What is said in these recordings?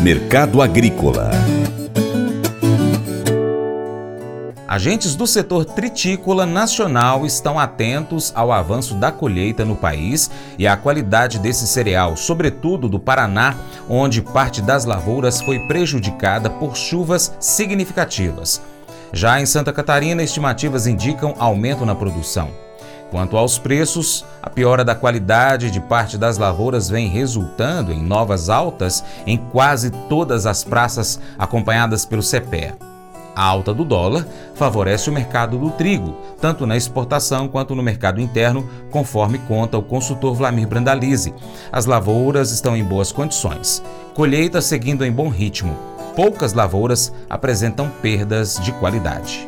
Mercado Agrícola Agentes do setor tritícola nacional estão atentos ao avanço da colheita no país e à qualidade desse cereal, sobretudo do Paraná, onde parte das lavouras foi prejudicada por chuvas significativas. Já em Santa Catarina, estimativas indicam aumento na produção. Quanto aos preços, a piora da qualidade de parte das lavouras vem resultando em novas altas em quase todas as praças acompanhadas pelo CPE. A alta do dólar favorece o mercado do trigo, tanto na exportação quanto no mercado interno, conforme conta o consultor Vlamir Brandalize. As lavouras estão em boas condições. Colheita seguindo em bom ritmo. Poucas lavouras apresentam perdas de qualidade.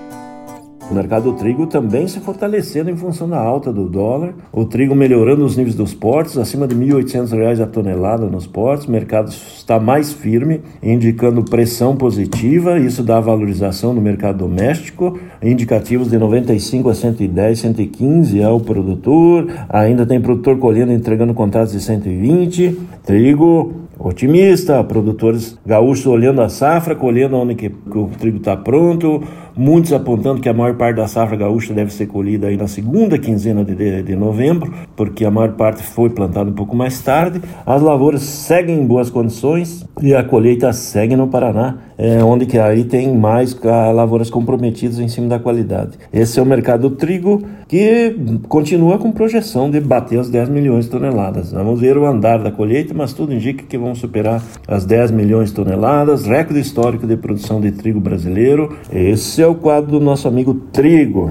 O mercado do trigo também se fortalecendo em função da alta do dólar, o trigo melhorando os níveis dos portos, acima de R$ 1.800 a tonelada nos portos, o mercado está mais firme, indicando pressão positiva, isso dá valorização no mercado doméstico, indicativos de 95 a 110, 115 é o produtor, ainda tem produtor colhendo entregando contratos de 120, trigo otimista, produtores gaúchos olhando a safra, colhendo onde que o trigo está pronto, muitos apontando que a maior parte da safra gaúcha deve ser colhida aí na segunda quinzena de, de, de novembro, porque a maior parte foi plantada um pouco mais tarde. As lavouras seguem em boas condições e a colheita segue no Paraná, é, onde que aí tem mais lavouras comprometidas em cima da qualidade. Esse é o mercado do trigo que continua com projeção de bater as 10 milhões de toneladas. Vamos ver o andar da colheita, mas tudo indica que vão superar as 10 milhões de toneladas, recorde histórico de produção de trigo brasileiro. Esse é o quadro do nosso amigo Trigo.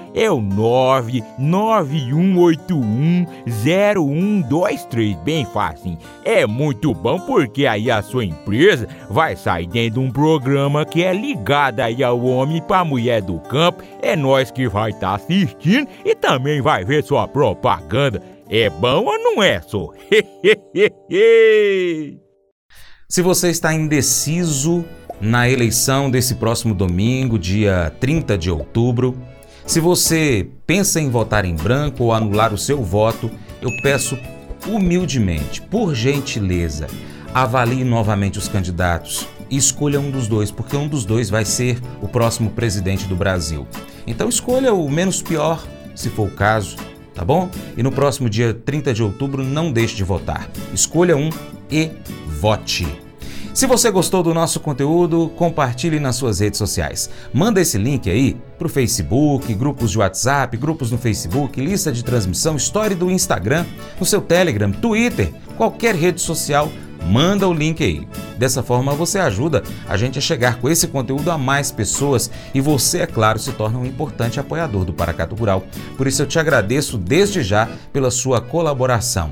é o 991810123, bem fácil. É muito bom porque aí a sua empresa vai sair dentro de um programa que é ligado aí ao homem para mulher do campo. É nós que vai estar tá assistindo e também vai ver sua propaganda. É bom ou não é, só? Se você está indeciso na eleição desse próximo domingo, dia 30 de outubro, se você pensa em votar em branco ou anular o seu voto, eu peço humildemente, por gentileza, avalie novamente os candidatos e escolha um dos dois, porque um dos dois vai ser o próximo presidente do Brasil. Então escolha o menos pior, se for o caso, tá bom? E no próximo dia 30 de outubro não deixe de votar. Escolha um e vote. Se você gostou do nosso conteúdo, compartilhe nas suas redes sociais. Manda esse link aí para o Facebook, grupos de WhatsApp, grupos no Facebook, lista de transmissão, história do Instagram, no seu Telegram, Twitter, qualquer rede social, manda o link aí. Dessa forma você ajuda a gente a chegar com esse conteúdo a mais pessoas e você, é claro, se torna um importante apoiador do Paracato Rural. Por isso eu te agradeço desde já pela sua colaboração.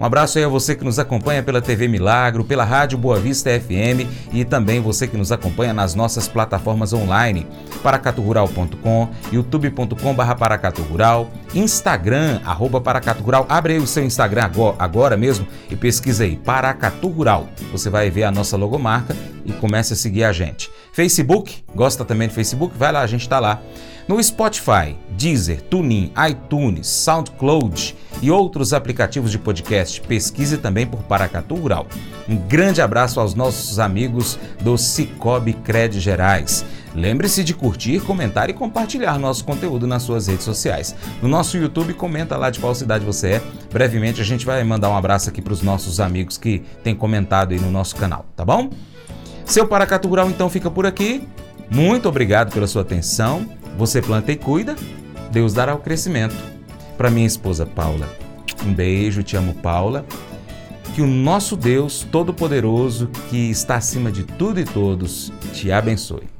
Um abraço aí a você que nos acompanha pela TV Milagro, pela Rádio Boa Vista FM e também você que nos acompanha nas nossas plataformas online, paracaturural.com, youtube.com.br paracaturural, Instagram, arroba paracaturural. Abre aí o seu Instagram agora, agora mesmo e pesquisa aí, Paracatu Rural. Você vai ver a nossa logomarca e comece a seguir a gente. Facebook, gosta também do Facebook? Vai lá, a gente está lá. No Spotify, Deezer, TuneIn, iTunes, SoundCloud e outros aplicativos de podcast, pesquise também por Paracatu Rural. Um grande abraço aos nossos amigos do Cicobi Cred Gerais. Lembre-se de curtir, comentar e compartilhar nosso conteúdo nas suas redes sociais. No nosso YouTube, comenta lá de qual cidade você é. Brevemente a gente vai mandar um abraço aqui para os nossos amigos que têm comentado aí no nosso canal, tá bom? Seu Paracatu Rural então fica por aqui. Muito obrigado pela sua atenção. Você planta e cuida, Deus dará o crescimento. Para minha esposa Paula, um beijo, te amo, Paula. Que o nosso Deus Todo-Poderoso, que está acima de tudo e todos, te abençoe.